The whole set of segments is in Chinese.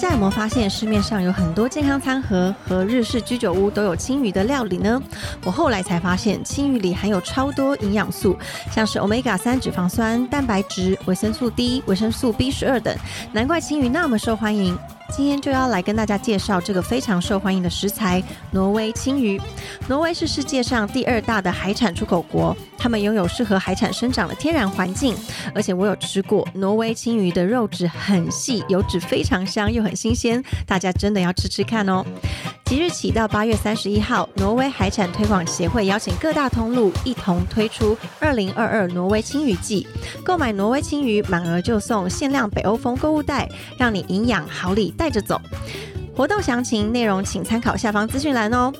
大家有没有发现市面上有很多健康餐盒和日式居酒屋都有青鱼的料理呢？我后来才发现，青鱼里含有超多营养素，像是 omega 三脂肪酸、蛋白质、维生素 D、维生素 B 十二等，难怪青鱼那么受欢迎。今天就要来跟大家介绍这个非常受欢迎的食材——挪威青鱼。挪威是世界上第二大的海产出口国，他们拥有适合海产生长的天然环境，而且我有吃过挪威青鱼的肉质很细，油脂非常香，又很新鲜，大家真的要吃吃看哦。即日起到八月三十一号，挪威海产推广协会邀请各大通路一同推出二零二二挪威青鱼季，购买挪威青鱼满额就送限量北欧风购物袋，让你营养好礼带着走。活动详情内容请参考下方资讯栏哦。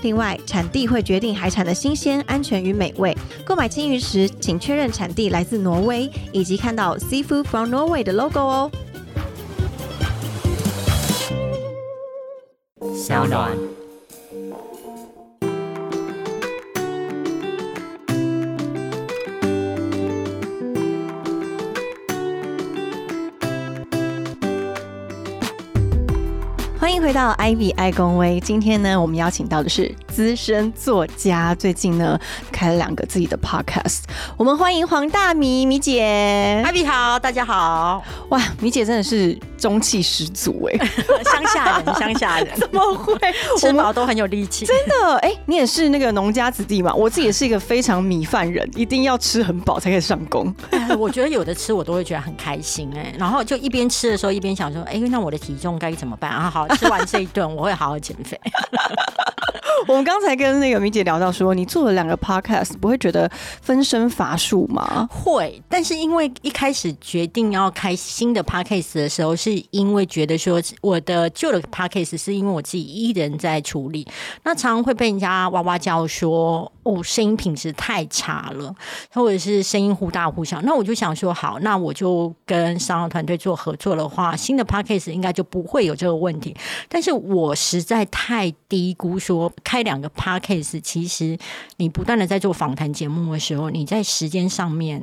另外，产地会决定海产的新鲜、安全与美味。购买青鱼时，请确认产地来自挪威，以及看到 Seafood from Norway 的 logo 哦。小暖。欢迎回到 Ivy 爱公威。今天呢，我们邀请到的是资深作家，最近呢开了两个自己的 podcast。我们欢迎黄大米米姐。艾比好，大家好。哇，米姐真的是中气十足哎，乡下人，乡下人 怎么会？吃饱都很有力气。真的哎，你也是那个农家子弟嘛？我自己也是一个非常米饭人，一定要吃很饱才可以上工。我觉得有的吃我都会觉得很开心哎，然后就一边吃的时候一边想说，哎，那我的体重该怎么办啊？好。吃完这一顿，我会好好减肥。我们刚才跟那个米姐聊到说，你做了两个 podcast，不会觉得分身乏术吗？会，但是因为一开始决定要开新的 podcast 的时候，是因为觉得说我的旧的 podcast 是因为我自己一人在处理，那常常会被人家哇哇叫说哦，声音品质太差了，或者是声音忽大忽小。那我就想说，好，那我就跟商业团队做合作的话，新的 podcast 应该就不会有这个问题。但是我实在太低估说。开两个 podcast，其实你不断的在做访谈节目的时候，你在时间上面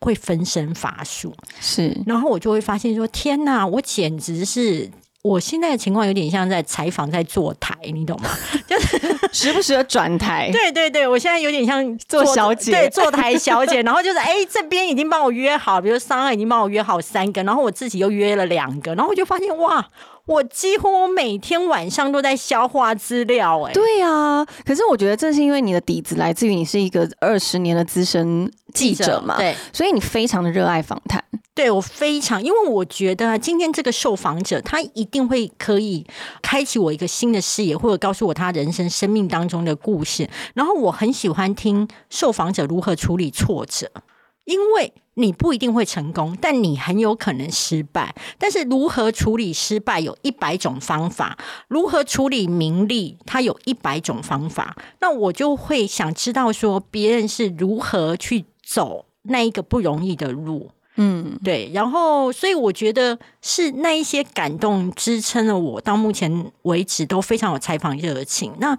会分身乏术。是，然后我就会发现说：天哪，我简直是我现在的情况有点像在采访，在坐台，你懂吗？就是 时不时的转台。对对对，我现在有点像做小姐，对，坐台小姐。然后就是，哎，这边已经帮我约好，比如商二已经帮我约好三个，然后我自己又约了两个，然后我就发现哇。我几乎每天晚上都在消化资料，哎，对啊。可是我觉得这是因为你的底子来自于你是一个二十年的资深记者嘛，对，所以你非常的热爱访谈。对我非常，因为我觉得今天这个受访者他一定会可以开启我一个新的视野，或者告诉我他人生生命当中的故事。然后我很喜欢听受访者如何处理挫折。因为你不一定会成功，但你很有可能失败。但是如何处理失败，有一百种方法；如何处理名利，它有一百种方法。那我就会想知道说，别人是如何去走那一个不容易的路。嗯，对。然后，所以我觉得是那一些感动支撑了我到目前为止都非常有采访热情。那。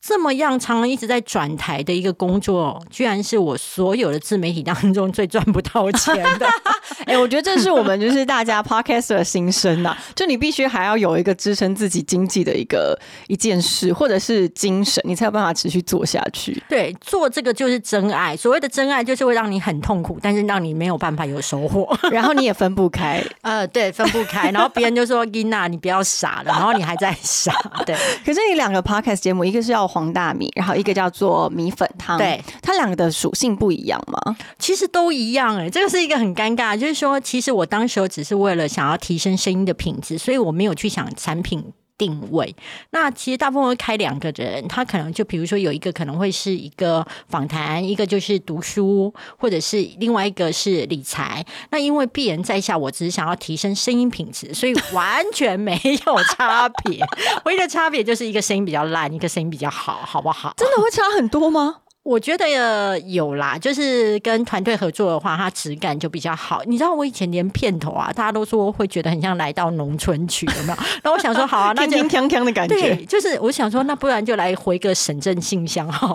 这么样，常常一直在转台的一个工作，居然是我所有的自媒体当中最赚不到钱的。哎，我觉得这是我们就是大家 podcast 的心声呐。就你必须还要有一个支撑自己经济的一个一件事，或者是精神，你才有办法持续做下去。对，做这个就是真爱。所谓的真爱，就是会让你很痛苦，但是让你没有办法有收获，然后你也分不开。呃，对，分不开。然后别人就说 Gina，你不要傻了。然后你还在傻。对。可是你两个 podcast 节目，一个是要。黄大米，然后一个叫做米粉汤，对，它两个的属性不一样吗？其实都一样哎，这个是一个很尴尬，就是说，其实我当时候只是为了想要提升声音的品质，所以我没有去想产品。定位，那其实大部分会开两个人，他可能就比如说有一个可能会是一个访谈，一个就是读书，或者是另外一个是理财。那因为必然在下，我只是想要提升声音品质，所以完全没有差别。唯一的差别就是一个声音比较烂，一个声音比较好，好不好？真的会差很多吗？我觉得有啦，就是跟团队合作的话，它质感就比较好。你知道我以前连片头啊，大家都说会觉得很像来到农村去，有没有？那我想说，好啊，那就锵锵的感觉。对，就是我想说，那不然就来回个省政信箱哈，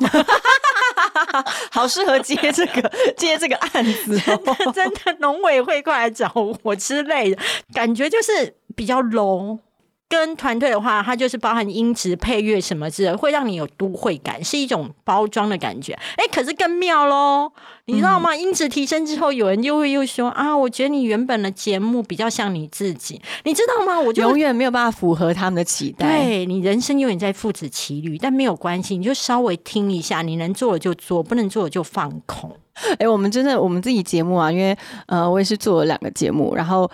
好适合接这个 接这个案子，真的，农委会过来找我之类的感觉，就是比较 low。跟团队的话，它就是包含音质、配乐什么之类，会让你有都会感，是一种包装的感觉。哎，可是更妙喽，你知道吗？音质提升之后，有人就会又说啊，我觉得你原本的节目比较像你自己，你知道吗？我就永远没有办法符合他们的期待。对你人生永远在父子骑驴，但没有关系，你就稍微听一下，你能做的就做，不能做的就放空。哎，我们真的我们自己节目啊，因为呃，我也是做了两个节目，然后。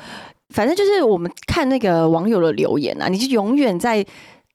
反正就是我们看那个网友的留言啊，你就永远在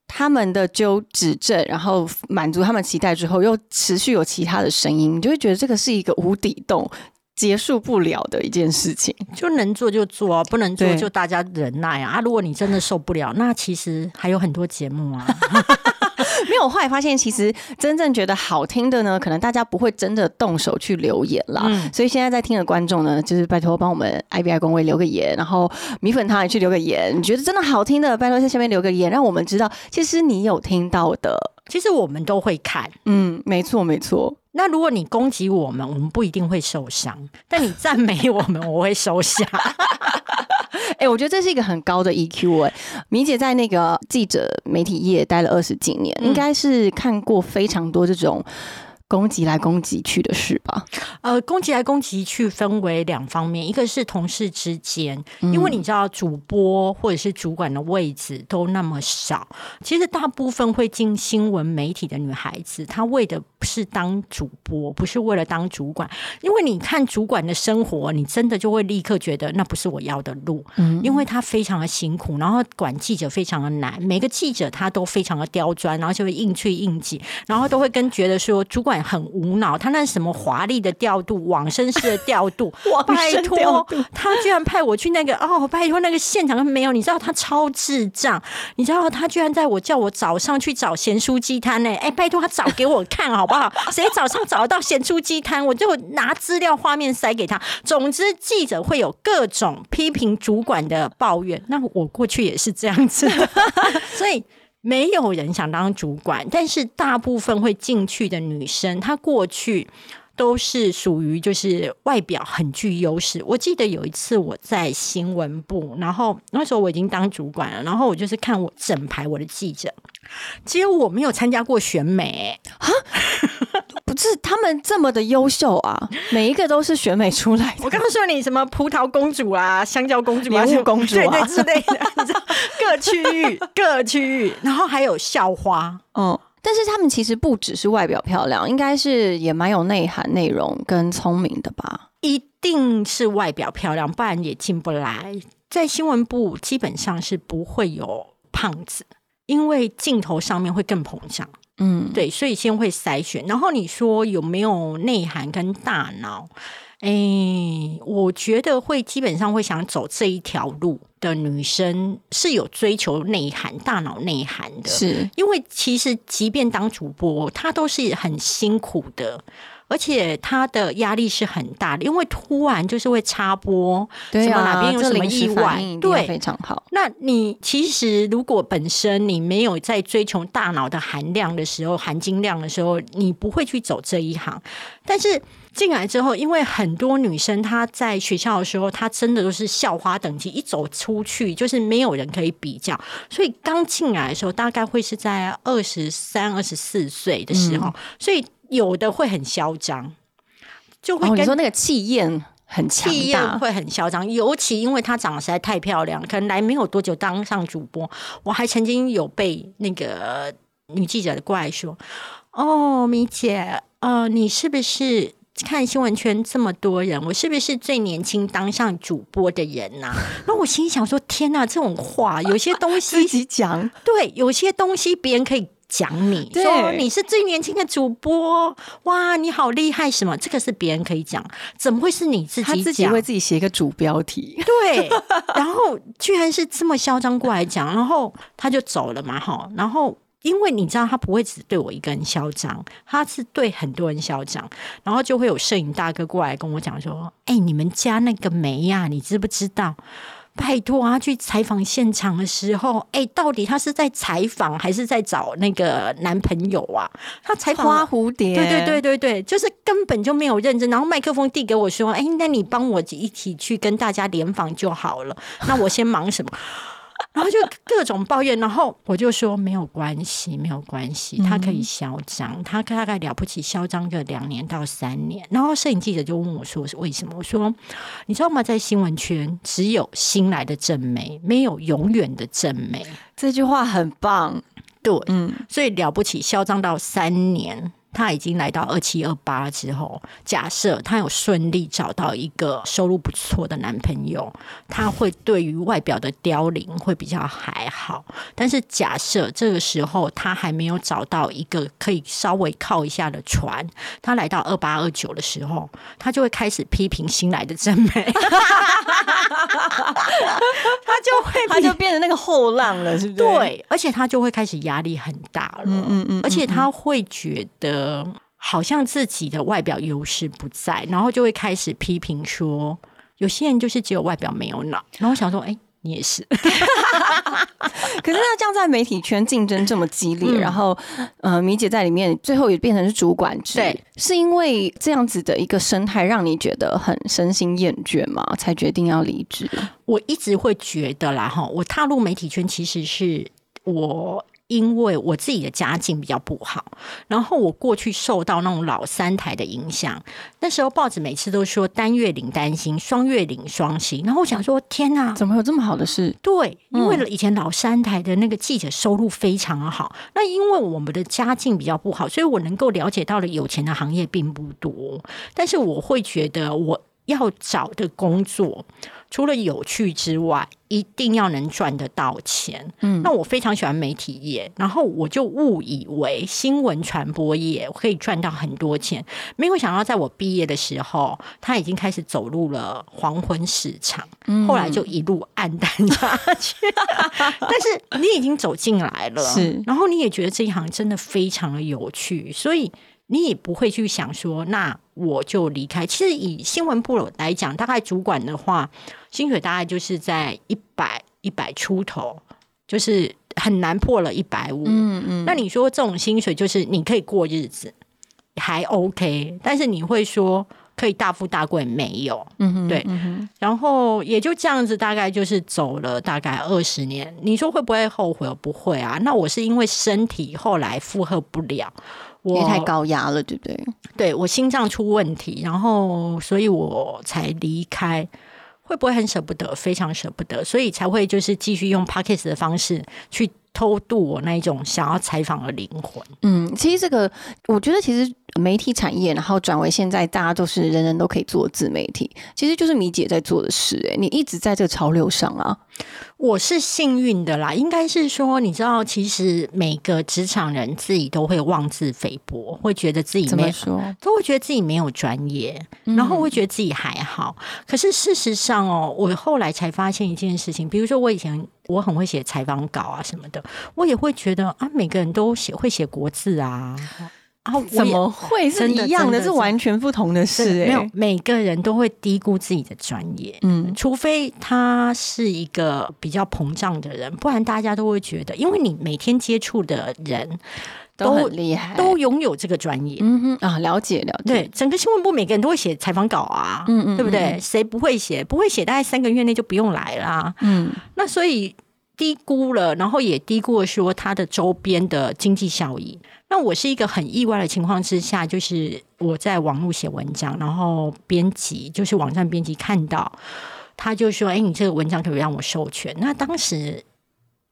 他们的纠指正，然后满足他们期待之后，又持续有其他的声音，你就会觉得这个是一个无底洞，结束不了的一件事情。就能做就做，啊不能做就大家忍耐啊！啊，如果你真的受不了，那其实还有很多节目啊。没有，后来发现其实真正觉得好听的呢，可能大家不会真的动手去留言啦。所以现在在听的观众呢，就是拜托帮我们 I B I 公位留个言，然后米粉汤也去留个言。你觉得真的好听的，拜托在下面留个言，让我们知道其实你有听到的。其实我们都会看，嗯，没错没错。那如果你攻击我们，我们不一定会受伤；但你赞美我们，我会收下。哎，我觉得这是一个很高的 EQ 哎。米姐在那个记者媒体业待了二十几年，应该是看过非常多这种。攻击来攻击去的事吧。呃，攻击来攻击去分为两方面，一个是同事之间，因为你知道主播或者是主管的位置都那么少，其实大部分会进新闻媒体的女孩子，她为的不是当主播，不是为了当主管。因为你看主管的生活，你真的就会立刻觉得那不是我要的路，嗯，因为他非常的辛苦，然后管记者非常的难，每个记者他都非常的刁钻，然后就会硬去硬挤，然后都会跟觉得说主管。很无脑，他那什么华丽的调度、往生式的调度，拜托，他居然派我去那个哦，拜托那个现场没有，你知道他超智障，你知道他居然在我叫我早上去找咸酥鸡摊呢？哎，拜托他找给我看好不好？谁早上找得到咸酥鸡摊，我就拿资料画面塞给他。总之，记者会有各种批评主管的抱怨，那我过去也是这样子，所以。没有人想当主管，但是大部分会进去的女生，她过去都是属于就是外表很具优势。我记得有一次我在新闻部，然后那时候我已经当主管了，然后我就是看我整排我的记者，其实我没有参加过选美啊。不是他们这么的优秀啊，每一个都是选美出来的。我刚刚说你什么葡萄公主啊、香蕉公主、莲雾公主对对之类的，你知道各区域各区域，然后还有校花。嗯，但是他们其实不只是外表漂亮，应该是也蛮有内涵、内容跟聪明的吧？一定是外表漂亮，不然也进不来。在新闻部基本上是不会有胖子，因为镜头上面会更膨胀。嗯，对，所以先会筛选，然后你说有没有内涵跟大脑？哎，我觉得会基本上会想走这一条路的女生是有追求内涵、大脑内涵的，是因为其实即便当主播，她都是很辛苦的。而且他的压力是很大的，因为突然就是会插播，什么哪边有什么意外，对，非常好。那你其实如果本身你没有在追求大脑的含量的时候、含金量的时候，你不会去走这一行。但是进来之后，因为很多女生她在学校的时候，她真的都是校花等级，一走出去就是没有人可以比较，所以刚进来的时候大概会是在二十三、二十四岁的时候，所以。有的会很嚣张，就会你说那个气焰很气焰会很嚣张，尤其因为她长得实在太漂亮，可能来没有多久当上主播。我还曾经有被那个女记者过来说：“哦，米姐，呃，你是不是看新闻圈这么多人，我是不是最年轻当上主播的人呐？” 那我心想说：“天呐，这种话有些东西 自己讲，对，有些东西别人可以。”讲你说你是最年轻的主播，哇，你好厉害！什么？这个是别人可以讲，怎么会是你自己？他自己为自己写一个主标题，对，然后居然是这么嚣张过来讲，然后他就走了嘛，哈。然后因为你知道，他不会只对我一个人嚣张，他是对很多人嚣张，然后就会有摄影大哥过来跟我讲说：“哎，你们家那个梅呀，你知不知道？” 拜托啊！去采访现场的时候，哎，到底他是在采访还是在找那个男朋友啊？他采访花蝴蝶，对对对对对，就是根本就没有认真。然后麦克风递给我说：“哎，那你帮我一起去跟大家联访就好了。”那我先忙什么？然后就各种抱怨，然后我就说没有关系，没有关系，他可以嚣张，他大概了不起嚣张个两年到三年。然后摄影记者就问我说是为什么？我说你知道吗？在新闻圈只有新来的正美，没有永远的正美。这句话很棒，对，嗯，所以了不起，嚣张到三年。他已经来到二七二八之后，假设他有顺利找到一个收入不错的男朋友，他会对于外表的凋零会比较还好。但是假设这个时候他还没有找到一个可以稍微靠一下的船，他来到二八二九的时候，他就会开始批评新来的真美，他就会他就变成那个后浪了，是不是？对，而且他就会开始压力很大了，嗯嗯嗯，而且他会觉得。呃，好像自己的外表优势不在，然后就会开始批评说，有些人就是只有外表没有脑。然后想说，哎，你也是。可是那这样在媒体圈竞争这么激烈，然后呃，米姐在里面最后也变成是主管制，是因为这样子的一个生态让你觉得很身心厌倦嘛？才决定要离职？我一直会觉得啦，哈，我踏入媒体圈其实是我。因为我自己的家境比较不好，然后我过去受到那种老三台的影响。那时候报纸每次都说单月领单薪，双月领双薪。然后我想说，天哪，怎么有这么好的事？对，因为以前老三台的那个记者收入非常好。那因为我们的家境比较不好，所以我能够了解到的有钱的行业并不多。但是我会觉得我要找的工作。除了有趣之外，一定要能赚得到钱。嗯，那我非常喜欢媒体业，然后我就误以为新闻传播业可以赚到很多钱，没有想到在我毕业的时候，他已经开始走入了黄昏市场，后来就一路暗淡下去。但是你已经走进来了，是，然后你也觉得这一行真的非常的有趣，所以。你也不会去想说，那我就离开。其实以新闻部来讲，大概主管的话，薪水大概就是在一百一百出头，就是很难破了一百五。嗯嗯。那你说这种薪水，就是你可以过日子，还 OK。但是你会说可以大富大贵，没有。嗯哼。对。然后也就这样子，大概就是走了大概二十年。你说会不会后悔？不会啊。那我是因为身体后来负荷不了。也太高压了，对不对？对我心脏出问题，然后所以我才离开。会不会很舍不得？非常舍不得，所以才会就是继续用 p o c k e t 的方式去。偷渡我那一种想要采访的灵魂。嗯，其实这个，我觉得其实媒体产业，然后转为现在大家都是人人都可以做自媒体，其实就是米姐在做的事。哎，你一直在这个潮流上啊。我是幸运的啦，应该是说，你知道，其实每个职场人自己都会妄自菲薄，会觉得自己没说，都会觉得自己没有专业，然后会觉得自己还好。可是事实上哦，我后来才发现一件事情，比如说我以前。我很会写采访稿啊什么的，我也会觉得啊，每个人都写会写国字啊，啊，怎么会是一样的？是完全不同的事。没有，每个人都会低估自己的专业，嗯，除非他是一个比较膨胀的人，不然大家都会觉得，因为你每天接触的人。都很厉害，都拥有这个专业。嗯哼啊，了解了解。对，整个新闻部每个人都会写采访稿啊，嗯嗯，对不对？谁不会写？不会写，大概三个月内就不用来啦。嗯，那所以低估了，然后也低估了说它的周边的经济效益。那我是一个很意外的情况之下，就是我在网络写文章，然后编辑就是网站编辑看到，他就说：“哎，你这个文章可以让我授权。”那当时。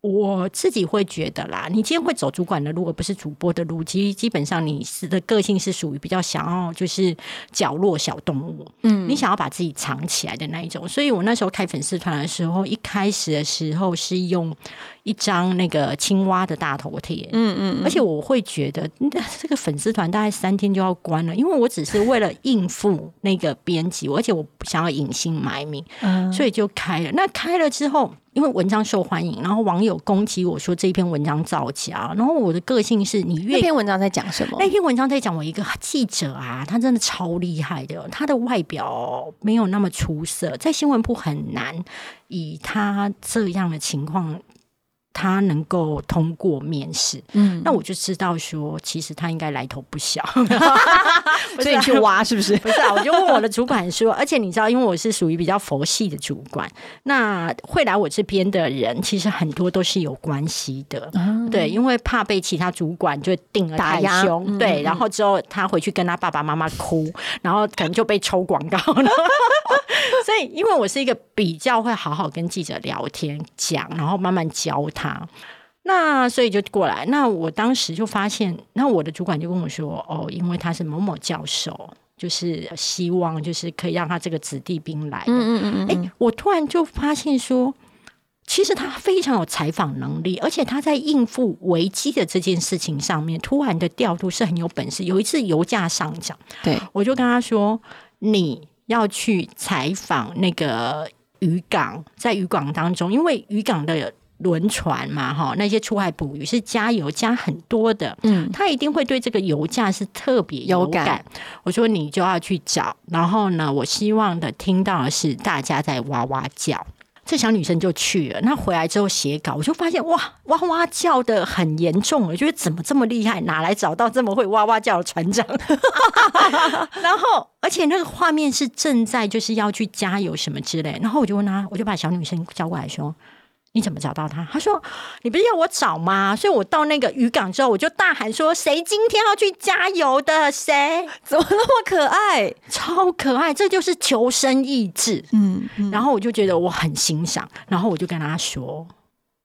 我自己会觉得啦，你今天会走主管的路，而不是主播的路，其实基本上你是的个性是属于比较想要就是角落小动物，嗯，你想要把自己藏起来的那一种。所以我那时候开粉丝团的时候，一开始的时候是用一张那个青蛙的大头贴，嗯嗯，而且我会觉得 这个粉丝团大概三天就要关了，因为我只是为了应付那个编辑，而且我不想要隐姓埋名，嗯所以就开了。那开了之后。因为文章受欢迎，然后网友攻击我说这一篇文章造假，然后我的个性是你越那篇文章在讲什么？那篇文章在讲我一个记者啊，他真的超厉害的，他的外表没有那么出色，在新闻部很难以他这样的情况。他能够通过面试，嗯，那我就知道说，其实他应该来头不小。所以你去挖是不是？不是啊，我就问我的主管说，而且你知道，因为我是属于比较佛系的主管，那会来我这边的人，其实很多都是有关系的，对，因为怕被其他主管就定了太凶，嗯对，然后之后他回去跟他爸爸妈妈哭，然后可能就被抽广告了。所以，因为我是一个比较会好好跟记者聊天讲，然后慢慢教他。那所以就过来，那我当时就发现，那我的主管就跟我说，哦，因为他是某某教授，就是希望就是可以让他这个子弟兵来的。嗯嗯嗯哎、我突然就发现说，其实他非常有采访能力，而且他在应付危机的这件事情上面，突然的调度是很有本事。有一次油价上涨，对，我就跟他说：“你要去采访那个渔港，在渔港当中，因为渔港的轮船嘛，哈，那些出海捕鱼是加油加很多的，嗯他一定会对这个油价是特别有感。我说你就要去找，然后呢，我希望的听到的是大家在哇哇叫。这小女生就去了，那回来之后写稿，我就发现哇，哇哇叫的很严重，我觉得怎么这么厉害？哪来找到这么会哇哇叫的船长？然后，而且那个画面是正在就是要去加油什么之类，然后我就问他，我就把小女生叫过来说。你怎么找到他？他说：“你不是要我找吗？所以我到那个渔港之后，我就大喊说：‘谁今天要去加油的？谁？怎么那么可爱？超可爱！这就是求生意志。’嗯，然后我就觉得我很欣赏，然后我就跟他说：“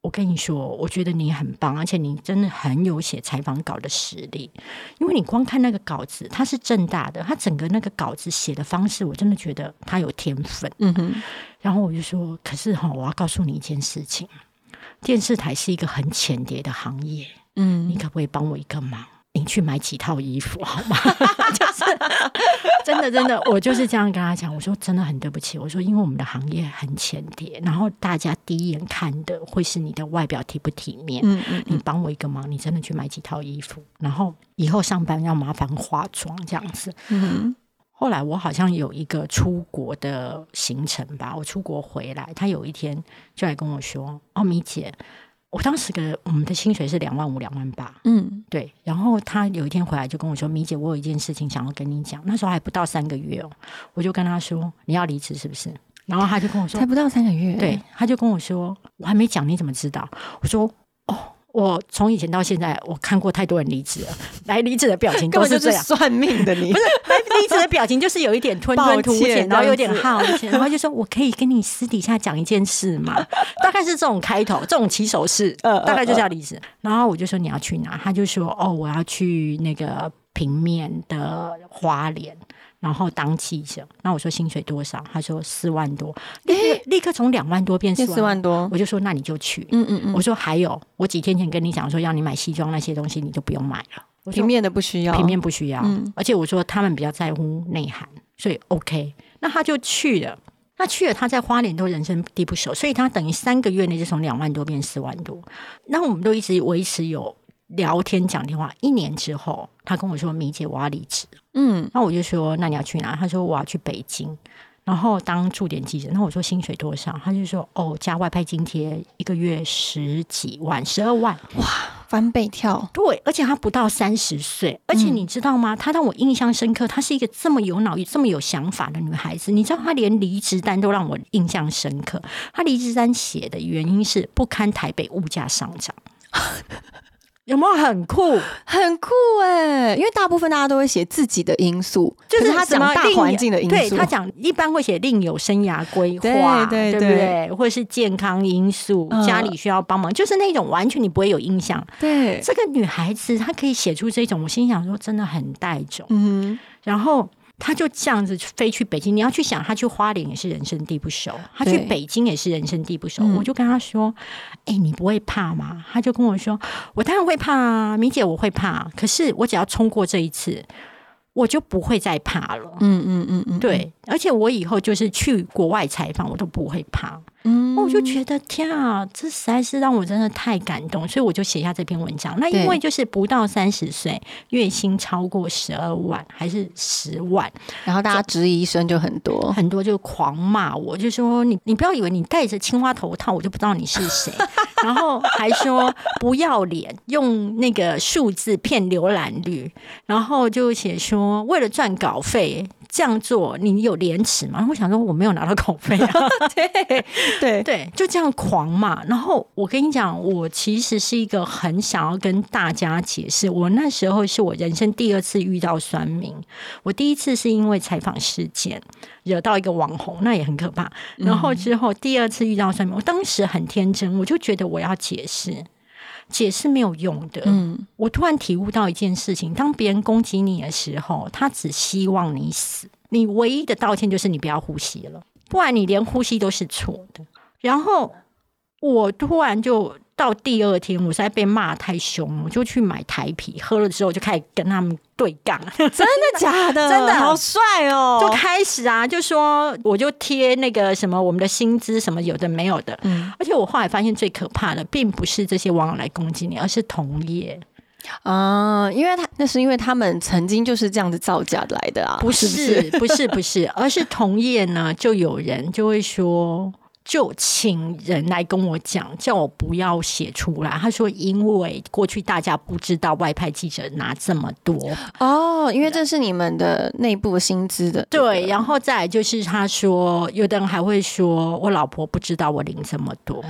我跟你说，我觉得你很棒，而且你真的很有写采访稿的实力。因为你光看那个稿子，它是正大的，它整个那个稿子写的方式，我真的觉得他有天分。嗯哼，然后我就说：可是哈，我要告诉你一件事情，电视台是一个很浅碟的行业，嗯你可不可以帮我一个忙？”你去买几套衣服好吗？就 是 真的真的，我就是这样跟他讲。我说真的很对不起，我说因为我们的行业很浅碟，然后大家第一眼看的会是你的外表体不体面。嗯嗯你帮我一个忙，你真的去买几套衣服，然后以后上班要麻烦化妆这样子。嗯后来我好像有一个出国的行程吧，我出国回来，他有一天就来跟我说：“哦，米姐，我当时的我们的薪水是两万五、两万八，嗯对。然后他有一天回来就跟我说：‘米姐，我有一件事情想要跟你讲。’那时候还不到三个月哦，我就跟他说：‘你要离职是不是？’然后他就跟我说才不到三个月，对，他就跟我说：“我还没讲，你怎么知道？”我说：“哦，我从以前到现在，我看过太多人离职了，来离职的表情都是这样。”算命的你，不是来离职的表情，就是有一点吞吞吐抱歉歉，然后有点这好奇，然后就说：“我可以跟你私底下讲一件事吗？” 大概是这种开头，这种起手式，大概就是要离职。然后我就说：“你要去哪？”他就说：“哦，我要去那个平面的花莲。”然后当记者，那我说薪水多少？他说四万多，立刻立刻从两万多变变四四万，万多，我就说那你就去。嗯嗯嗯，我说还有，我几天前跟你讲说要你买西装那些东西，你就不用买了。平面的不需要，平面不需要，嗯而且我说他们比较在乎内涵，所以 OK。那他就去了，那去了他在花莲都人生地不熟，所以他等于三个月内就从两万多变四万多。那我们都一直维持有聊天讲电话，一年之后，他跟我说：“米姐，我要离职。”嗯那我就说：“那你要去哪？”他说：“我要去北京。”然后当驻点记者，那我说薪水多少？他就说：“哦，加外派津贴，一个月十几万，十二万。”翻倍跳，对，而且她不到三十岁，而且你知道吗？她让我印象深刻，她是一个这么有脑、这么有想法的女孩子。你知道，她连离职单都让我印象深刻。她离职单写的原因是不堪台北物价上涨，有没有很酷？很酷哎，因为大部分大家都会写自己的因素，就是他讲大环境的因素，对他讲一般会写另有生涯规划，不对不对对？或者是健康因素，嗯家里需要帮忙，就是那种完全你不会有印象。对，这个女孩子她可以写出这种，我心想说真的很带种。嗯然后他就这样子飞去北京。你要去想，他去花莲也是人生地不熟，他去北京也是人生地不熟。嗯我就跟他说：“哎、你不会怕吗？”他就跟我说：“我当然会怕啊，米姐，我会怕。可是我只要冲过这一次，我就不会再怕了。嗯嗯嗯嗯，对，而且我以后就是去国外采访，我都不会怕。嗯，我就觉得天啊，这实在是让我真的太感动，所以我就写下这篇文章。那因为就是不到三十岁，月薪超过十二万还是十万，然后大家质疑声就很多，很多就狂骂我，就说你你不要以为你戴着青蛙头套，我就不知道你是谁。然后还说不要脸，用那个数字骗浏览率，然后就写说为了赚稿费这样做，你有廉耻吗？我想说我没有拿到稿费啊，对对对，就这样狂嘛。然后我跟你讲，我其实是一个很想要跟大家解释，我那时候是我人生第二次遇到酸民，我第一次是因为采访事件惹到一个网红，那也很可怕。然后之后第二次遇到酸民，我当时很天真，我就觉得我要解释。解释没有用的。嗯，我突然体悟到一件事情：当别人攻击你的时候，他只希望你死。你唯一的道歉就是你不要呼吸了，不然你连呼吸都是错的。然后我突然就。到第二天，我实在被骂太凶，我就去买台啤，喝了之后就开始跟他们对杠。真的假的？真的好帅哦！就开始啊，就说我就贴那个什么我们的薪资什么有的没有的。嗯，而且我后来发现最可怕的，并不是这些网友来攻击你，而是同业啊，因为他那是因为他们曾经就是这样子造假来的啊，不是不是不是，而是同业呢，就有人就会说。就请人来跟我讲，叫我不要写出来。他说，因为过去大家不知道外派记者拿这么多哦，因为这是你们的内部薪资的。对，然后再来就是他说，有的人还会说我老婆不知道我领这么多，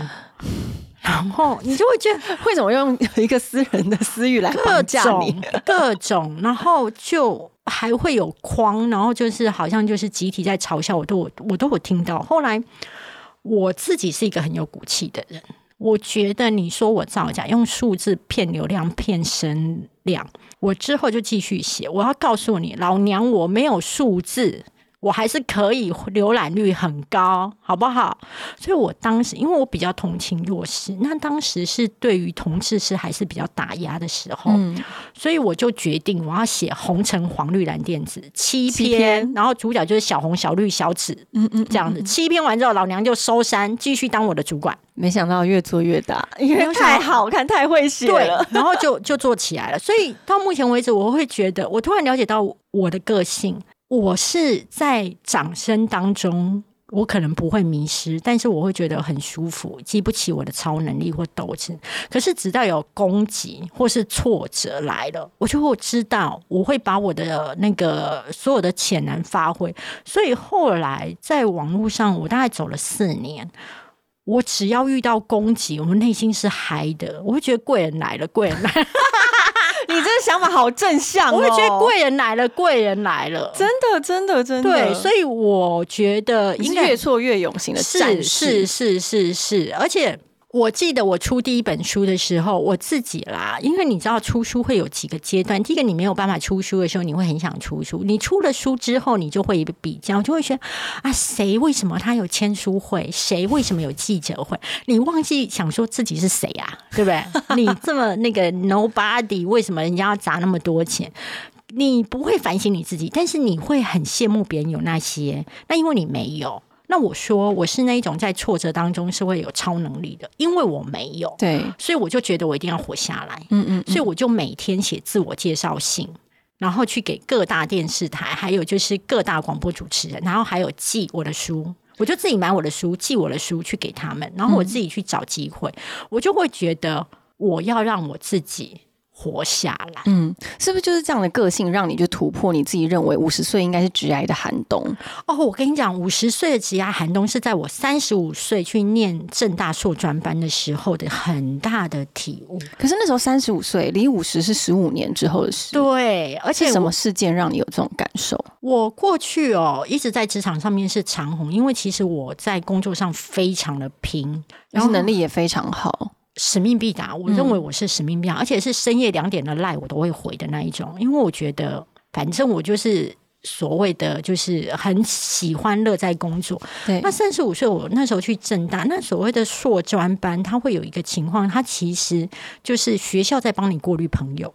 然后你就会觉得，为什么用一个私人的私欲来绑架你？各种，然后就还会有框，然后就是好像就是集体在嘲笑我，都我我都有听到。后来。我自己是一个很有骨气的人，我觉得你说我造假，用数字骗流量、骗声量，我之后就继续写。我要告诉你，老娘我没有数字。我还是可以浏览率很高，好不好？所以我当时，因为我比较同情弱势，那当时是对于同志是还是比较打压的时候，所以我就决定我要写红橙黄绿蓝靛紫七篇，然后主角就是小红小绿小紫，嗯嗯，这样子七篇完之后，老娘就收山，继续当我的主管。没想到越做越大，因为太好看，太会写了，然后就就做起来了。所以到目前为止，我会觉得，我突然了解到我的个性。我是在掌声当中，我可能不会迷失，但是我会觉得很舒服，激不起我的超能力或斗志。可是，直到有攻击或是挫折来了，我就会知道，我会把我的那个所有的潜能发挥。所以后来在网络上，我大概走了四年，我只要遇到攻击，我们内心是嗨的，我会觉得贵人来了，贵人来。了。你这个想法好正向，我会觉得贵人来了，贵人来了，真的，真的，真的。对，所以我觉得应该越挫越勇型的战士，是是是是，而且。我记得我出第一本书的时候，我自己啦，因为你知道出书会有几个阶段。第一个，你没有办法出书的时候，你会很想出书。你出了书之后，你就会比较，就会觉得啊，谁为什么他有签书会？谁为什么有记者会？你忘记想说自己是谁啊？对不对？你这么那个 nobody，为什么人家要砸那么多钱？你不会反省你自己，但是你会很羡慕别人有那些。那因为你没有。那我说我是那一种在挫折当中是会有超能力的，因为我没有，对，所以我就觉得我一定要活下来，嗯嗯，所以我就每天写自我介绍信，然后去给各大电视台，还有就是各大广播主持人，然后还有寄我的书，我就自己买我的书，寄我的书去给他们，然后我自己去找机会，我就会觉得我要让我自己。活下来，嗯，是不是就是这样的个性，让你就突破你自己认为五十岁应该是直癌的寒冬？哦，我跟你讲，五十岁的直癌寒冬是在我三十五岁去念正大硕专班的时候的很大的体悟。可是那时候三十五岁，离五十是十五年之后的事。对，而且什么事件让你有这种感受？我过去哦一直在职场上面是长红，因为其实我在工作上非常的拼，然后能力也非常好。使命必达，我认为我是使命必达，而且是深夜两点的赖我都会回的那一种，因为我觉得反正我就是所谓的就是很喜欢乐在工作。对，那三十五岁我那时候去正大，那所谓的硕专班，他会有一个情况，他其实就是学校在帮你过滤朋友。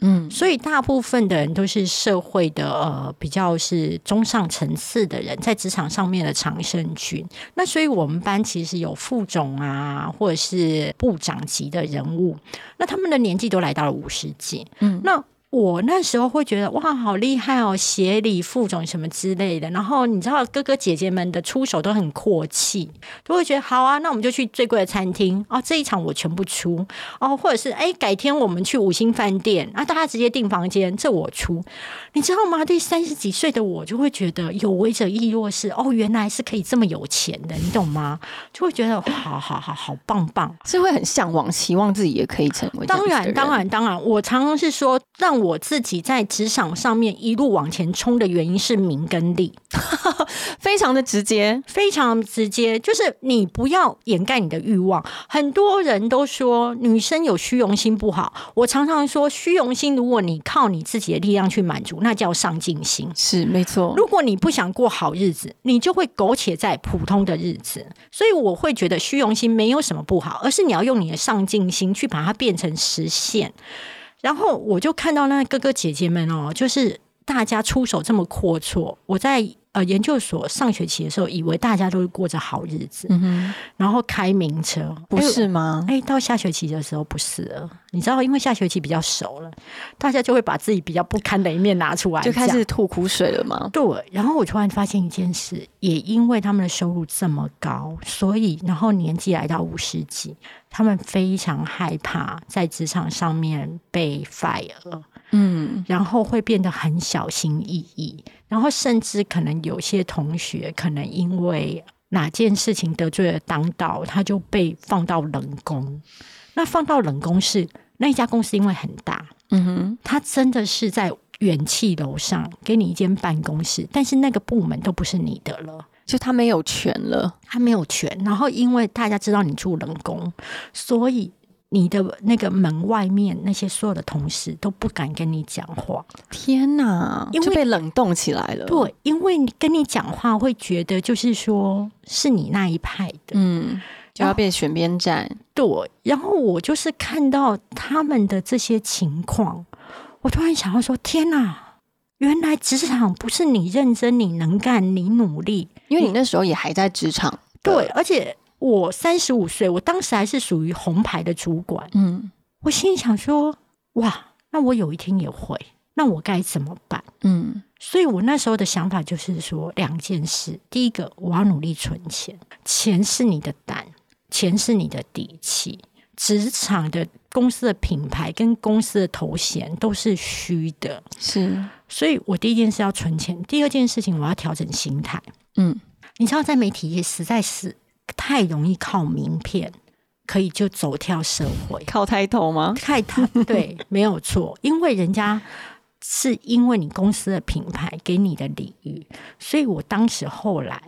嗯，所以大部分的人都是社会的呃比较是中上层次的人，在职场上面的长生军。那所以我们班其实有副总啊，或者是部长级的人物，那他们的年纪都来到了五十几。嗯，那我那时候会觉得哇，好厉害哦，协理副总什么之类的。然后你知道哥哥姐姐们的出手都很阔气，都会觉得好啊，那我们就去最贵的餐厅哦，这一场我全部出哦，或者是哎，改天我们去五星饭店啊，大家直接订房间，这我出。你知道吗？对三十几岁的我就会觉得有为者亦若是哦，原来是可以这么有钱的，你懂吗？就会觉得好好好好棒棒，是会很向往，希望自己也可以成为。当然，当然，当然，我常常是说让。我自己在职场上面一路往前冲的原因是名跟利，非常的直接，非常直接。就是你不要掩盖你的欲望。很多人都说女生有虚荣心不好，我常常说虚荣心，如果你靠你自己的力量去满足，那叫上进心。是没错。如果你不想过好日子，你就会苟且在普通的日子。所以我会觉得虚荣心没有什么不好，而是你要用你的上进心去把它变成实现。然后我就看到那哥哥姐姐们哦，就是大家出手这么阔绰。我在呃研究所上学期的时候，以为大家都是过着好日子，然后开名车，不是吗？哎，到下学期的时候不是了。你知道，因为下学期比较熟了，大家就会把自己比较不堪的一面拿出来，就开始吐苦水了吗？对。然后我突然发现一件事，也因为他们的收入这么高，所以然后年纪来到五十几。他们非常害怕在职场上面被 fire，嗯，然后会变得很小心翼翼，然后甚至可能有些同学可能因为哪件事情得罪了当道，他就被放到冷宫。那放到冷宫是那一家公司因为很大，嗯哼，他真的是在元气楼上给你一间办公室，但是那个部门都不是你的了。就他没有权了，他没有权。然后因为大家知道你住冷宫，所以你的那个门外面那些所有的同事都不敢跟你讲话。天哪，因为被冷冻起来了。对，因为你跟你讲话会觉得就是说是你那一派的，嗯，就要变选边站。对，然后我就是看到他们的这些情况，我突然想要说：天哪！原来职场不是你认真、你能干、你努力，因为你那时候也还在职场。对，而且我三十五岁，我当时还是属于红牌的主管。嗯，我心里想说，哇，那我有一天也会，那我该怎么办？嗯，所以我那时候的想法就是说两件事：第一个，我要努力存钱，钱是你的胆，钱是你的底气。职场的公司的品牌跟公司的头衔都是虚的，是。所以我第一件事要存钱，第二件事情我要调整心态。嗯，你知道，在媒体业实在是太容易靠名片可以就走跳社会，靠抬头吗？太抬对，没有错，因为人家是因为你公司的品牌给你的礼遇，所以我当时后来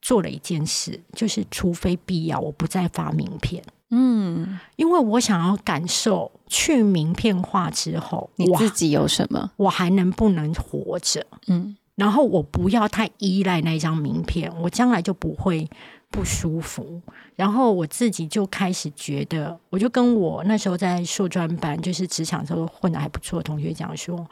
做了一件事，就是除非必要，我不再发名片。嗯，因为我想要感受去名片化之后，你自己有什么，我还能不能活着？嗯，然后我不要太依赖那张名片，我将来就不会不舒服。然后我自己就开始觉得，我就跟我那时候在硕专班，就是职场时候混的还不错的同学讲说，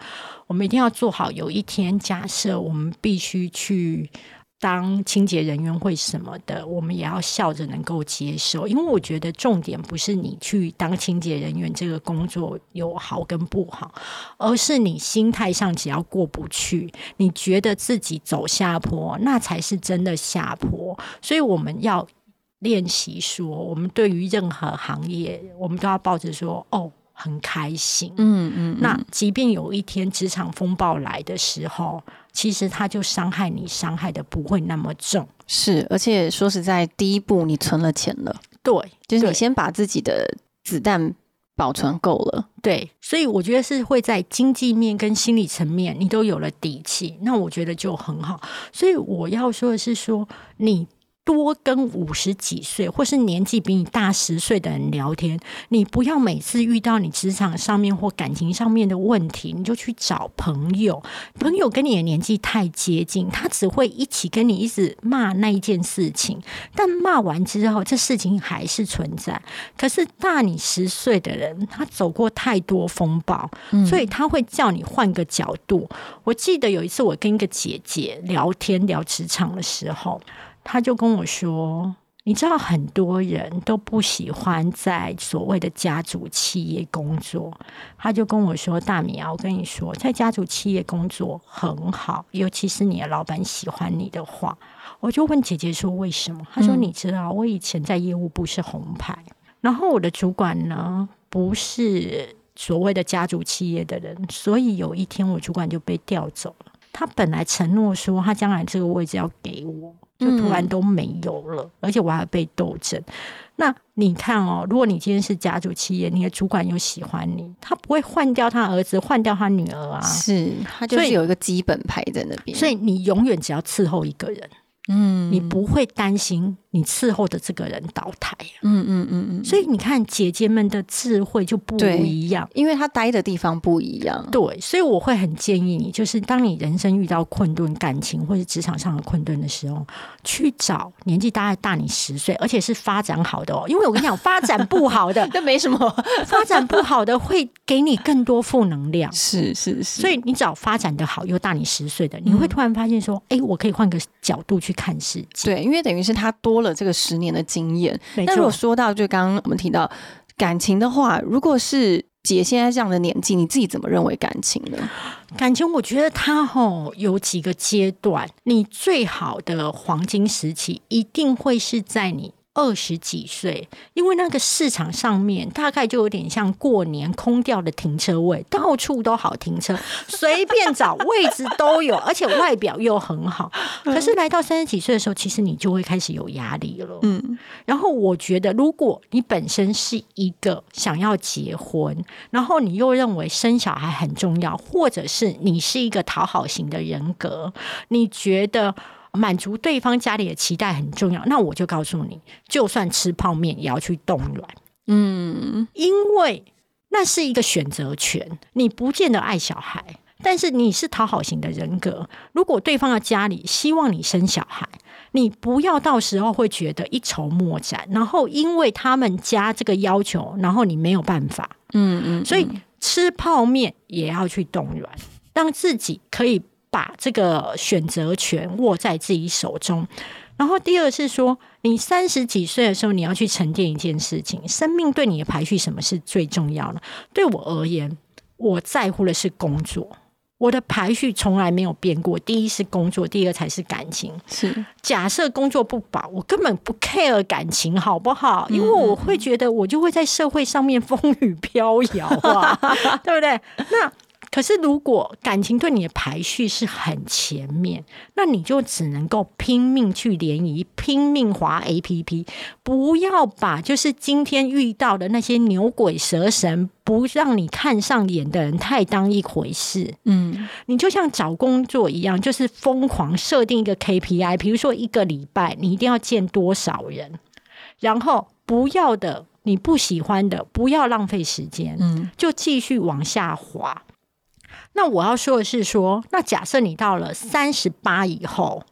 我们一定要做好，有一天假设我们必须去。当清洁人员会什么的，我们也要笑着能够接受，因为我觉得重点不是你去当清洁人员这个工作有好跟不好，而是你心态上只要过不去，你觉得自己走下坡，那才是真的下坡。所以我们要练习说，我们对于任何行业，我们都要抱着说，哦。很开心，嗯嗯。那即便有一天职场风暴来的时候，其实它就伤害你，伤害的不会那么重。是，而且说实在，第一步你存了钱了，对，就是你先把自己的子弹保存够了，对。所以我觉得是会在经济面跟心理层面，你都有了底气，那我觉得就很好。所以我要说的是，说你。多跟五十几岁或是年纪比你大十岁的人聊天，你不要每次遇到你职场上面或感情上面的问题，你就去找朋友。朋友跟你的年纪太接近，他只会一起跟你一直骂那一件事情，但骂完之后，这事情还是存在。可是大你十岁的人，他走过太多风暴，所以他会叫你换个角度。我记得有一次我跟一个姐姐聊天聊职场的时候。他就跟我说：“你知道很多人都不喜欢在所谓的家族企业工作，他就跟我说：“大米啊，我跟你说，在家族企业工作很好，尤其是你的老板喜欢你的话。”我就问姐姐说：“为什么？”她说：“你知道，我以前在业务部是红牌，然后我的主管呢不是所谓的家族企业的人，所以有一天我主管就被调走了。他本来承诺说他将来这个位置要给我。”就突然都没有了，而且我还被斗争。那你看哦，如果你今天是家族企业，你的主管又喜欢你，他不会换掉他儿子，换掉他女儿啊？是他就是有一个基本牌在那边，所以你永远只要伺候一个人，嗯，你不会担心。你伺候的这个人倒台，嗯嗯嗯嗯，所以你看姐姐们的智慧就不一样，因为她待的地方不一样。对，所以我会很建议你，就是当你人生遇到困顿、感情或者职场上的困顿的时候，去找年纪大概大你十岁，而且是发展好的哦。因为我跟你讲，发展不好的那没什么，发展不好的会给你更多负能量。是是是，所以你找发展的好又大你十岁的，你会突然发现说，哎，我可以换个角度去看世界。对，因为等于是他多了。了这个十年的经验，那如果说到就刚刚我们提到感情的话，如果是姐现在这样的年纪，你自己怎么认为感情呢？感情，我觉得它吼有几个阶段，你最好的黄金时期一定会是在你。二十几岁，因为那个市场上面大概就有点像过年空掉的停车位，到处都好停车，随便找位置都有，而且外表又很好。可是来到三十几岁的时候，其实你就会开始有压力了。嗯，然后我觉得，如果你本身是一个想要结婚，然后你又认为生小孩很重要，或者是你是一个讨好型的人格，你觉得。满足对方家里的期待很重要，那我就告诉你，就算吃泡面也要去冻卵，嗯，因为那是一个选择权。你不见得爱小孩，但是你是讨好型的人格。如果对方的家里希望你生小孩，你不要到时候会觉得一筹莫展，然后因为他们家这个要求，然后你没有办法，嗯嗯，所以吃泡面也要去冻卵，让自己可以。把这个选择权握在自己手中，然后第二是说，你三十几岁的时候，你要去沉淀一件事情。生命对你的排序，什么是最重要的？对我而言，我在乎的是工作，我的排序从来没有变过。第一是工作，第二才是感情。是假设工作不保，我根本不 care 感情，好不好？因为我会觉得，我就会在社会上面风雨飘摇啊，对不对？那。可是，如果感情对你的排序是很前面，那你就只能够拼命去联谊，拼命滑 A P P，不要把就是今天遇到的那些牛鬼蛇神不让你看上眼的人太当一回事。嗯，你就像找工作一样，就是疯狂设定一个 K P I，比如说一个礼拜你一定要见多少人，然后不要的你不喜欢的，不要浪费时间，嗯，就继续往下滑。那我要说的是，说那假设你到了三十八以后，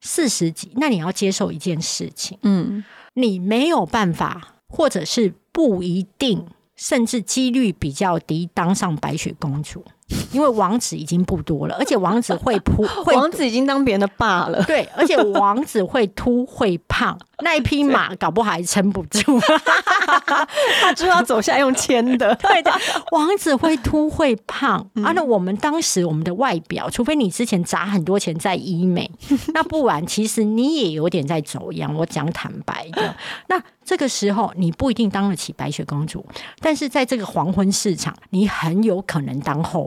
四十几，那你要接受一件事情，嗯，你没有办法，或者是不一定，甚至几率比较低，当上白雪公主。因为王子已经不多了，而且王子会扑，王子已经当别人的爸了。对，而且王子会秃会胖，那一匹马搞不好还撑不住，他就要走下用牵的。对的，王子会秃会胖啊。那我们当时我们的外表，除非你之前砸很多钱在医美，那不然其实你也有点在走样。我讲坦白的，那这个时候你不一定当得起白雪公主，但是在这个黄昏市场，你很有可能当后。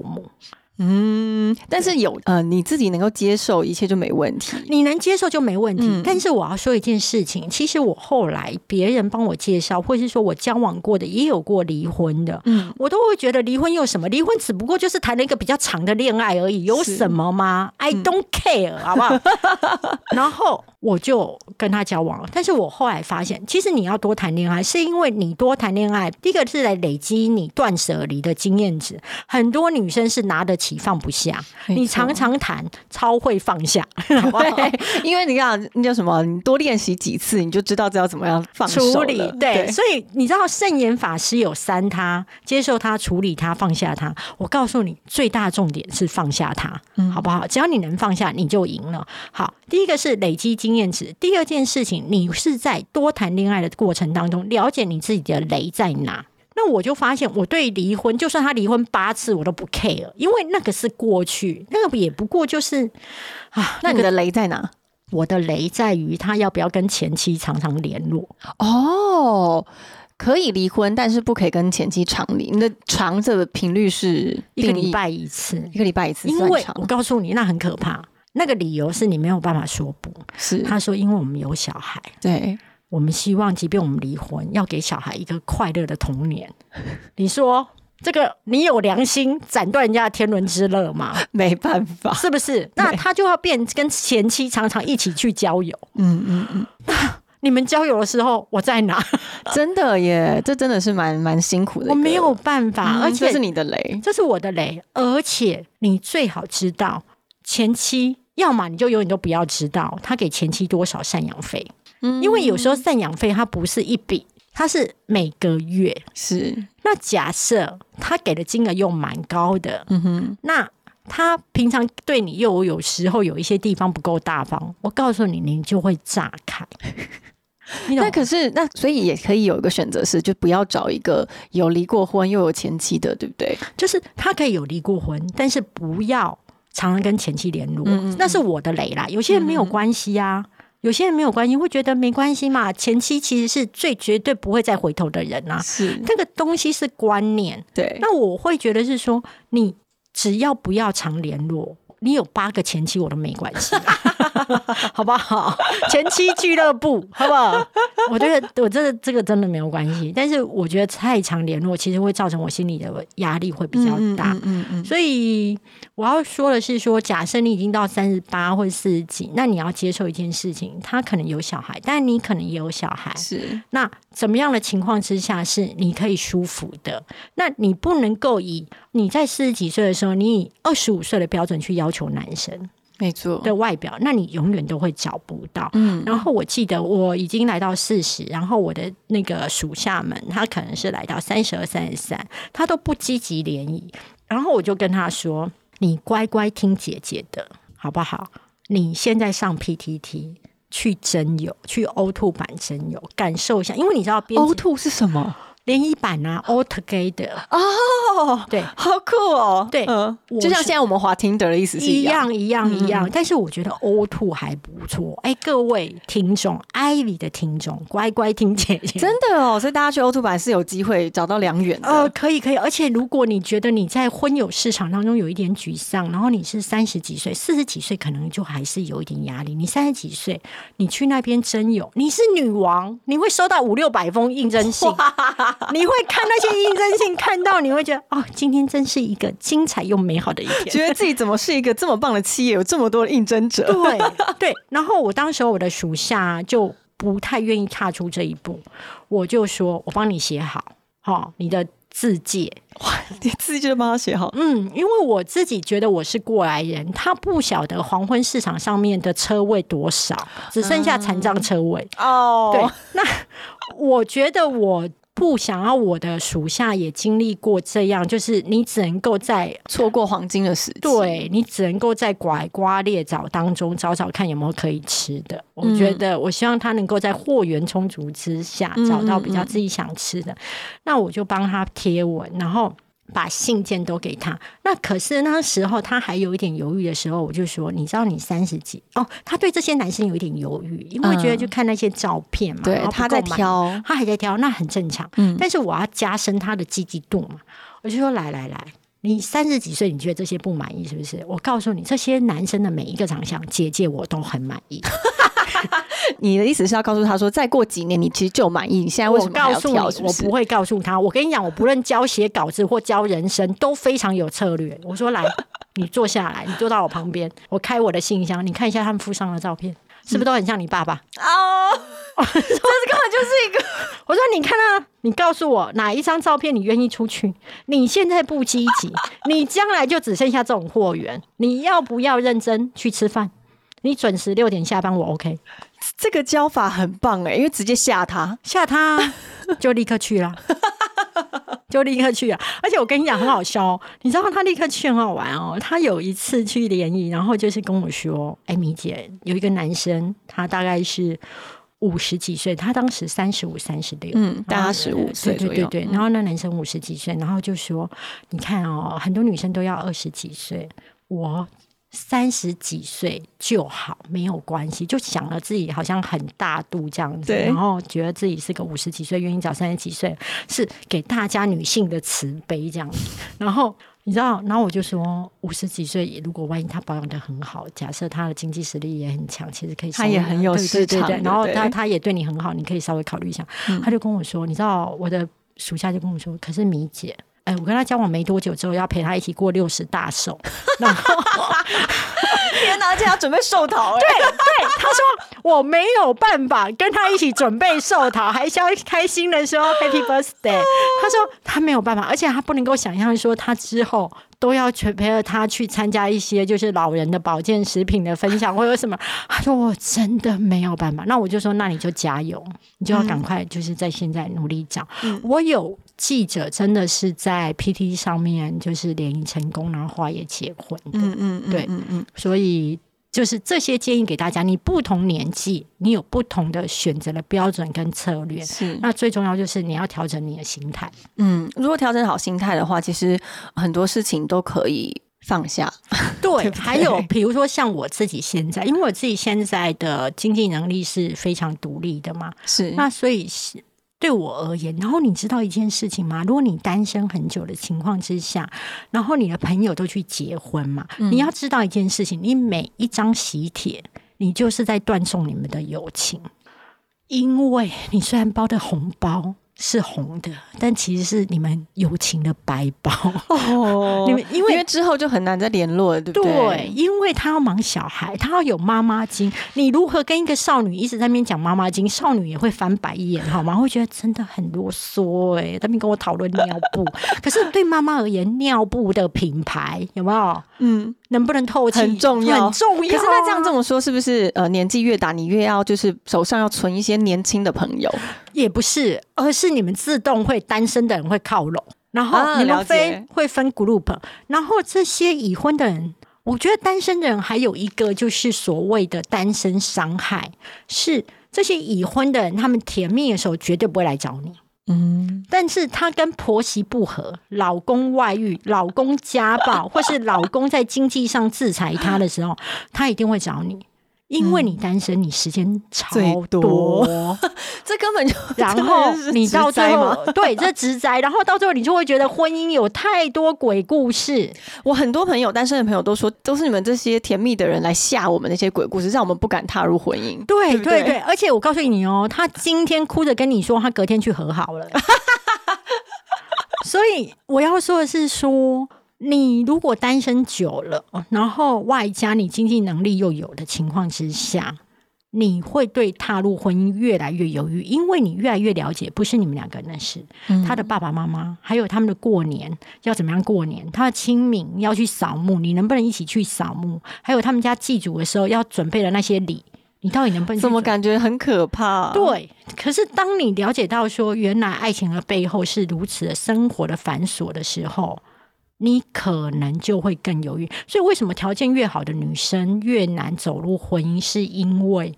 嗯，但是有呃，你自己能够接受一切就没问题，你能接受就没问题。但是我要说一件事情，其实我后来别人帮我介绍，或是说我交往过的也有过离婚的，嗯，我都会觉得离婚又什么？离婚只不过就是谈了一个比较长的恋爱而已，有什么吗？I don't care，好不好？然后。我就跟他交往了，但是我后来发现，其实你要多谈恋爱，是因为你多谈恋爱，第一个是来累积你断舍离的经验值。很多女生是拿得起放不下，你常常谈，超会放下。对，因为你看那叫什么，你多练习几次，你就知道知道怎么样放处理。对，所以你知道圣严法师有三他，接受他，处理他，放下他。我告诉你，最大重点是放下他，好不好？只要你能放下，你就赢了。好，第一个是累积。经验值。第二件事情，你是在多谈恋爱的过程当中，了解你自己的雷在哪。那我就发现，我对离婚，就算他离婚八次，我都不 care，因为那个是过去，那个也不过就是啊。那你的雷在哪？我的雷在于他要不要跟前妻常常联络。哦，可以离婚，但是不可以跟前妻常离。你的长的频率是一个礼拜一次，一个礼拜一次。因为我告诉你，那很可怕。那个理由是你没有办法说不。是他说，因为我们有小孩。对。我们希望，即便我们离婚，要给小孩一个快乐的童年。你说这个，你有良心斩断人家的天伦之乐吗？没办法，是不是？那他就要变跟前妻常常一起去郊游。嗯嗯嗯。你们交友的时候，我在哪？真的耶，这真的是蛮蛮辛苦的。我没有办法，而且这是你的雷，这是我的雷。而且你最好知道，前妻要么你就永远都不要知道他给前妻多少赡养费。因为有时候赡养费它不是一笔，它是每个月。是那假设他给的金额又蛮高的，嗯哼，那他平常对你又有时候有一些地方不够大方，我告诉你，你就会炸开。那可是那所以也可以有一个选择是，就不要找一个有离过婚又有前妻的，对不对？就是他可以有离过婚，但是不要常常跟前妻联络，那是我的雷啦。有些人没有关系啊。有些人没有关系，会觉得没关系嘛。前妻其实是最绝对不会再回头的人啊。是那个东西是观念。对，那我会觉得是说，你只要不要常联络。你有八个前妻我都没关系，好不好？前妻俱乐部，好不好？我觉得我这这个真的没有关系，但是我觉得太常联络其实会造成我心里的压力会比较大。嗯嗯。所以我要说的是，说假设你已经到三十八或四十几，那你要接受一件事情，他可能有小孩，但你可能也有小孩。是。那怎么样的情况之下是你可以舒服的？那你不能够以。你在四十几岁的时候，你以二十五岁的标准去要求男生，没错的外表，那你永远都会找不到。嗯，然后我记得我已经来到四十，然后我的那个属下们，他可能是来到三十二、三十三，他都不积极联谊。然后我就跟他说：“你乖乖听姐姐的，好不好？你现在上 PTT 去真友，去 O Two 版真友，感受一下，因为你知道 O Two 是什么？”联谊版啊，all together 哦，对，好酷哦，对，就像现在我们滑 Tinder 的意思是一样，一样，一样。但是我觉得 all two 还不错。哎，各位听众，Ivy 的听众，乖乖听姐姐，真的哦。所以大家去 all two 版是有机会找到良缘的。呃，可以，可以。而且如果你觉得你在婚友市场当中有一点沮丧，然后你是三十几岁、四十几岁，可能就还是有一点压力。你三十几岁，你去那边征友，你是女王，你会收到五六百封应征信。你会看那些应征信，看到你会觉得哦，今天真是一个精彩又美好的一天。觉得自己怎么是一个这么棒的企业，有这么多的应征者。对对，然后我当时我的属下就不太愿意踏出这一步，我就说我帮你写好，好你的字界，哇，你自己就帮他写好。嗯，因为我自己觉得我是过来人，他不晓得黄昏市场上面的车位多少，只剩下残障车位哦。对，那我觉得我。不想要我的属下也经历过这样，就是你只能够在错过黄金的时期，对你只能够在拐瓜裂枣当中找找看有没有可以吃的。我觉得，我希望他能够在货源充足之下找到比较自己想吃的，那我就帮他贴文，然后。把信件都给他，那可是那时候他还有一点犹豫的时候，我就说：“你知道你三十几哦？”他对这些男生有一点犹豫，因为觉得就看那些照片嘛，对，他在挑，他还在挑，那很正常。嗯，但是我要加深他的积极度嘛，我就说：“来来来，你三十几岁，你觉得这些不满意是不是？我告诉你，这些男生的每一个长相，姐姐我都很满意。”你的意思是要告诉他说，再过几年你其实就满意？你现在为什么要挑？我不会告诉他。我跟你讲，我不论教写稿子或教人生，都非常有策略。我说来，你坐下来，你坐到我旁边，我开我的信箱，你看一下他们附上的照片，是不是都很像你爸爸？哦，这是根本就是一个。我说你看啊，你告诉我哪一张照片你愿意出去？你现在不积极，你将来就只剩下这种货源。你要不要认真去吃饭？你准时六点下班，我 OK。这个教法很棒哎，因为直接吓他，吓他 就立刻去了。就立刻去了。而且我跟你讲很好笑哦，你知道他立刻去很好玩哦。他有一次去联谊，然后就是跟我说：“哎，米姐，有一个男生，他大概是五十几岁，他当时三十五、三十六，嗯，大他十五岁。对对对，然后那男生五十几岁，然后就说：你看哦，很多女生都要二十几岁，我。”三十几岁就好，没有关系，就想了自己好像很大度这样子，然后觉得自己是个五十几岁愿意找三十几岁，是给大家女性的慈悲这样子。然后你知道，然后我就说，五十几岁如果万一他保养的很好，假设他的经济实力也很强，其实可以，他也很有市场，然后他他也对你很好，你可以稍微考虑一下。他就跟我说，你知道我的属下就跟我说，可是米姐。哎，我跟他交往没多久之后，要陪他一起过六十大寿，然后 天哪，而且要准备寿桃，对对，他说我没有办法跟他一起准备寿桃，还要开心的说 Happy Birthday。他说他没有办法，而且他不能够想象说他之后都要去陪着他去参加一些就是老人的保健食品的分享或者什么。他说我真的没有办法，那我就说那你就加油，你就要赶快就是在现在努力找。我有。记者真的是在 PT 上面就是联谊成功，然后花也结婚。嗯嗯，对，嗯嗯，所以就是这些建议给大家，你不同年纪，你有不同的选择的标准跟策略。是，那最重要就是你要调整你的心态。嗯，如果调整好心态的话，其实很多事情都可以放下。对，还有比如说像我自己现在，因为我自己现在的经济能力是非常独立的嘛，是，那所以是。对我而言，然后你知道一件事情吗？如果你单身很久的情况之下，然后你的朋友都去结婚嘛，你要知道一件事情：你每一张喜帖，你就是在断送你们的友情，因为你虽然包的红包。是红的，但其实是你们友情的白包哦。你们因为因为之后就很难再联络，对不对？对，因为他要忙小孩，他要有妈妈经。你如何跟一个少女一直在那边讲妈妈经？少女也会翻白眼，好吗？会觉得真的很啰嗦哎。那边跟我讨论尿布，可是对妈妈而言，尿布的品牌有没有？嗯，能不能透气？很重要，很重要。可是那这样这么说，是不是呃年纪越大，你越要就是手上要存一些年轻的朋友？也不是，而是你们自动会单身的人会靠拢，然后你们分会分 group，然后这些已婚的人，我觉得单身的人还有一个就是所谓的单身伤害，是这些已婚的人，他们甜蜜的时候绝对不会来找你，嗯，但是她跟婆媳不和，老公外遇，老公家暴，或是老公在经济上制裁她的时候，她一定会找你。因为你单身，你时间超多，这根本就 然后你到最后对这直灾，然后到最后你就会觉得婚姻有太多鬼故事。我很多朋友单身的朋友都说，都是你们这些甜蜜的人来吓我们那些鬼故事，让我们不敢踏入婚姻。对对对，而且我告诉你哦，他今天哭着跟你说，他隔天去和好了。所以我要说的是说。你如果单身久了，然后外加你经济能力又有的情况之下，你会对踏入婚姻越来越犹豫，因为你越来越了解，不是你们两个人的事，他的爸爸妈妈，还有他们的过年要怎么样过年，他的清明要去扫墓，你能不能一起去扫墓？还有他们家祭祖的时候要准备的那些礼，你到底能不能？怎么感觉很可怕？对，可是当你了解到说，原来爱情的背后是如此的生活的繁琐的时候。你可能就会更犹豫，所以为什么条件越好的女生越难走入婚姻？是因为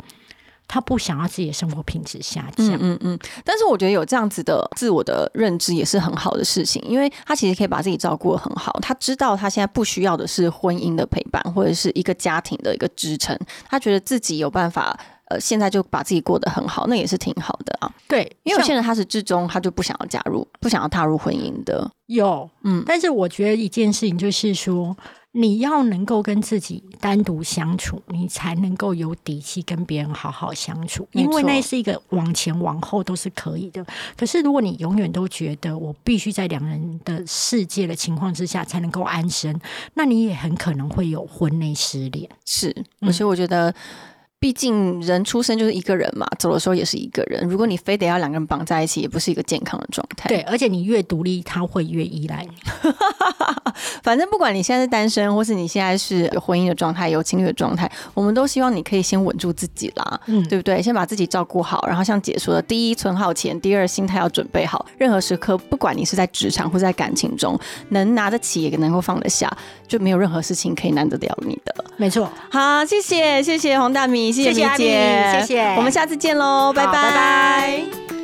她不想要自己的生活品质下降。嗯嗯嗯。但是我觉得有这样子的自我的认知也是很好的事情，因为她其实可以把自己照顾的很好。她知道她现在不需要的是婚姻的陪伴，或者是一个家庭的一个支撑。她觉得自己有办法。呃，现在就把自己过得很好，那也是挺好的啊。对，因为有些人他是至终他就不想要加入，不想要踏入婚姻的。有，嗯，但是我觉得一件事情就是说，你要能够跟自己单独相处，你才能够有底气跟别人好好相处。因为那是一个往前往后都是可以的。可是如果你永远都觉得我必须在两人的世界的情况之下才能够安身，那你也很可能会有婚内失恋。是，而且我觉得。毕竟人出生就是一个人嘛，走的时候也是一个人。如果你非得要两个人绑在一起，也不是一个健康的状态。对，而且你越独立，他会越依赖你。反正不管你现在是单身，或是你现在是有婚姻的状态、有情侣的状态，我们都希望你可以先稳住自己啦，嗯对不对？先把自己照顾好，然后像姐说的，第一存好钱，第二心态要准备好，任何时刻，不管你是在职场或是在感情中，能拿得起也能够放得下，就没有任何事情可以难得了你的。没错，好，谢谢谢谢黄大米，谢米谢谢阿姐，谢谢。我们下次见喽，拜拜